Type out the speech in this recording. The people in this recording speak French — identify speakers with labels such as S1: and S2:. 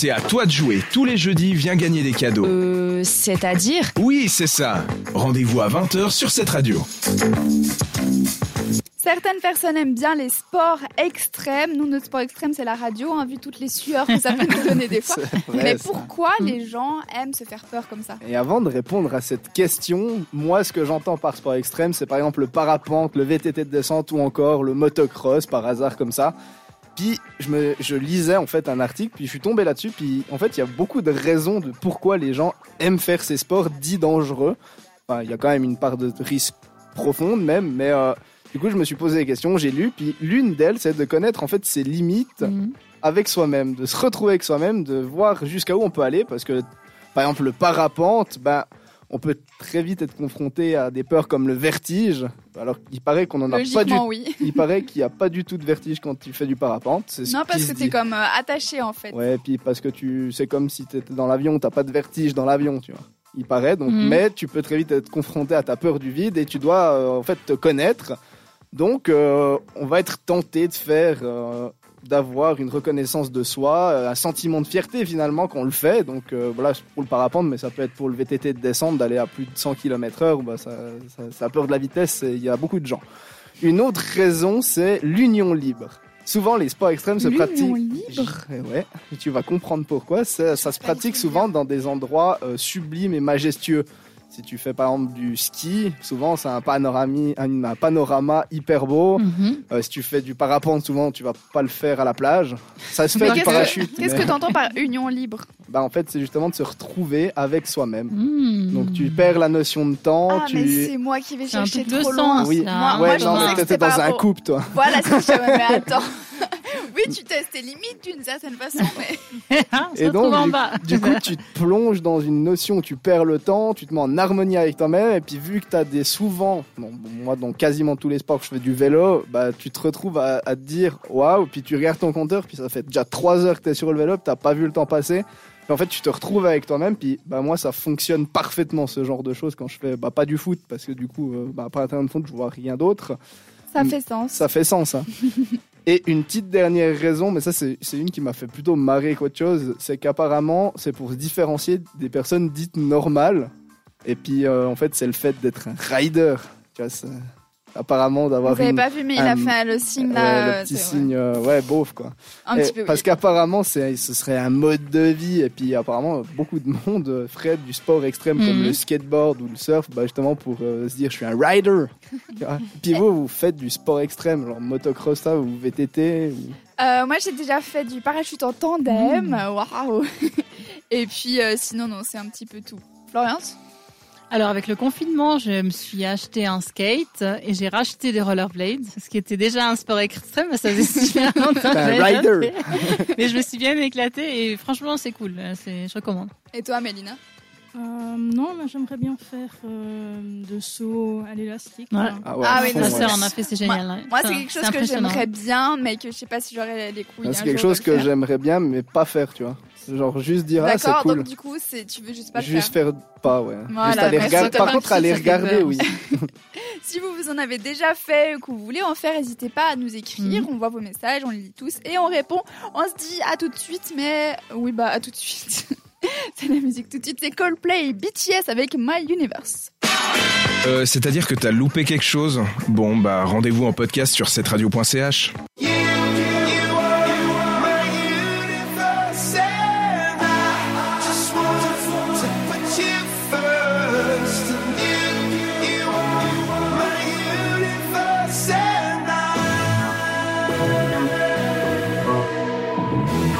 S1: c'est à toi de jouer. Tous les jeudis, viens gagner des cadeaux.
S2: Euh, c'est-à-dire
S1: Oui, c'est ça. Rendez-vous à 20h sur cette radio.
S3: Certaines personnes aiment bien les sports extrêmes. Nous, notre sport extrême, c'est la radio, hein, vu toutes les sueurs que ça peut nous donner des fois.
S4: vrai,
S3: Mais
S4: ça.
S3: pourquoi les gens aiment se faire peur comme ça?
S4: Et avant de répondre à cette question, moi, ce que j'entends par sport extrême, c'est par exemple le parapente, le VTT de descente ou encore le motocross, par hasard comme ça. Puis je, me, je lisais en fait un article, puis je suis tombé là-dessus, puis en fait il y a beaucoup de raisons de pourquoi les gens aiment faire ces sports dits dangereux. Enfin, il y a quand même une part de risque profonde même, mais euh, du coup je me suis posé des questions, j'ai lu, puis l'une d'elles c'est de connaître en fait ses limites
S2: Mhm.
S4: avec soi-même, de se retrouver avec soi-même, de voir jusqu'à où on peut aller, parce que par exemple le parapente, ben on peut très vite être confronté à des peurs comme le vertige. Alors il paraît qu'on en a pas du
S3: oui.
S4: il paraît qu'il n'y a pas du tout de vertige quand tu fais du parapente. C'est ce
S3: Non, parce que t'es comme euh, attaché en fait.
S4: Ouais, puis parce que tu, c'est comme si tu étais dans l'avion, t'as pas de vertige dans l'avion, tu vois. Il paraît donc,
S2: Mhm.
S4: mais tu peux très vite être confronté à ta peur du vide et tu dois euh, en fait te connaître. Donc, euh, on va être tenté de faire, d'avoir une reconnaissance de soi, euh, un sentiment de fierté finalement quand on le fait. Donc euh, voilà, pour le parapente, mais ça peut être pour le VTT de descente d'aller à plus de 100 km/h. Bah, ça, ça, peur de la vitesse. Il y a beaucoup de gens. Une autre raison, c'est l'union libre. Souvent, les sports extrêmes se
S3: L'union
S4: pratiquent.
S3: libre
S4: Ouais, et tu vas comprendre pourquoi. Ça, ça se pratique souvent dans des endroits euh, sublimes et majestueux. Si tu fais par exemple du ski, souvent c'est un, un, un panorama hyper beau.
S2: Mhm.
S4: Euh, si tu fais du parapente, souvent tu vas pas le faire à la plage. Ça se fait du
S3: qu'est-ce que-
S4: parachute.
S3: Qu'est-ce
S4: mais-
S3: que t'entends par union libre?
S4: Bah, En fait, c'est justement de se retrouver avec soi-même.
S2: Mhm.
S4: Donc tu perds la notion de temps.
S3: Ah,
S4: tu...
S3: mais c'est moi qui vais
S2: C'est un
S3: chercher
S2: truc de
S3: trop
S2: sens.
S4: Oui.
S3: Moi- moi,
S4: ouais,
S3: je
S4: non,
S3: pensais
S4: mais
S3: que
S4: dans un couple, toi.
S3: Voilà, c'est ce que je mais attends. Tu testes tes limites d'une certaine façon, mais
S2: Ah,
S4: Et donc,
S2: en
S4: du,
S2: bas.
S4: du coup, tu te plonges dans une notion où tu perds le temps, tu te mets en harmonie avec toi-même, et puis vu que tu as des souvent, bon, moi dans quasiment tous les sports que je fais du vélo, bah, tu te retrouves à, à te dire waouh, puis tu regardes ton compteur, puis ça fait déjà 3 heures que tu es sur le vélo, tu pas vu le temps passer. Et en fait, tu te retrouves avec toi-même, puis bah, moi, ça fonctionne parfaitement ce genre de choses quand je fais bah, pas du foot, parce que du coup, euh, bah, pas un terrain de foot, je vois rien d'autre.
S3: ça
S4: Mm.
S3: fait sens.
S4: Ça fait sens. hein. Et une petite dernière raison, mais ça c'est une qui m'a fait plutôt marrer qu'autre chose, c'est qu'apparemment c'est pour se différencier des personnes dites normales. Et puis euh, en fait c'est le fait d'être un rider. Tu vois, apparemment
S3: Vous
S4: d'avoir
S3: avez
S4: une-
S3: pas vu, mais il a fait le signe
S4: ouais,
S3: là.
S4: le
S3: euh,
S4: petit signe, euh, ouais, beauf quoi.
S3: Un
S4: Et
S3: petit peu.
S4: parce
S3: oui.
S4: qu'apparemment c'est ce serait un mode de vie et puis apparemment beaucoup de monde euh, ferait du sport extrême comme
S2: Mhm.
S4: le skateboard ou le surf bah, justement pour euh, se dire je suis un rider. Puis vous vous faites du sport extrême genre motocross ça, ou VTT ou...
S3: Euh, moi, j'ai déjà fait du parachute en tandem.
S4: Mmh.
S3: Waouh. Et puis, euh, sinon, non, c'est un petit peu tout. Florence
S2: Alors avec le confinement, je me suis acheté un skate et j'ai racheté des rollerblades, ce qui était déjà un sport extrême, mais ça faisait super longtemps. j'avais
S4: rider.
S2: Mais je me suis bien éclatée et franchement c'est cool, c'est, je recommande.
S3: Et toi, Mélina?
S5: Euh, non, mais j'aimerais bien faire euh, de saut à l'élastique.
S2: Ouais.
S5: Enfin,
S4: Ah, ouais,
S3: Ah oui,
S2: Ma sœur en a fait, c'est génial.
S3: Moi, c'est quelque chose que j'aimerais bien, mais que je sais pas si j'aurais les couilles.
S4: Ah,
S3: un
S4: C'est quelque
S3: jour
S4: chose que
S3: faire.
S4: j'aimerais bien mais pas faire tu vois. Genre juste dire ah c'est
S3: D'accord,
S4: cool.
S3: donc du coup, c'est tu veux juste pas le
S4: Juste
S3: faire.
S4: faire pas ouais.
S3: Voilà,
S4: juste aller
S3: mais
S4: regarder.
S3: sauter
S4: Par contre
S3: le
S4: aller regarder oui.
S3: Si vous, vous en avez déjà fait ou que vous voulez en faire, n'hésitez pas à nous écrire.
S4: Mhm.
S3: On voit vos messages, on les lit tous et on répond. On se dit à tout de suite, mais oui, bah à tout de suite. c'est la musique tout de suite. C'est Coldplay BTS avec My Universe.
S1: Euh, C'est-à-dire que t'as loupé quelque chose? Bon, bah rendez-vous en podcast sur cetteradio.ch.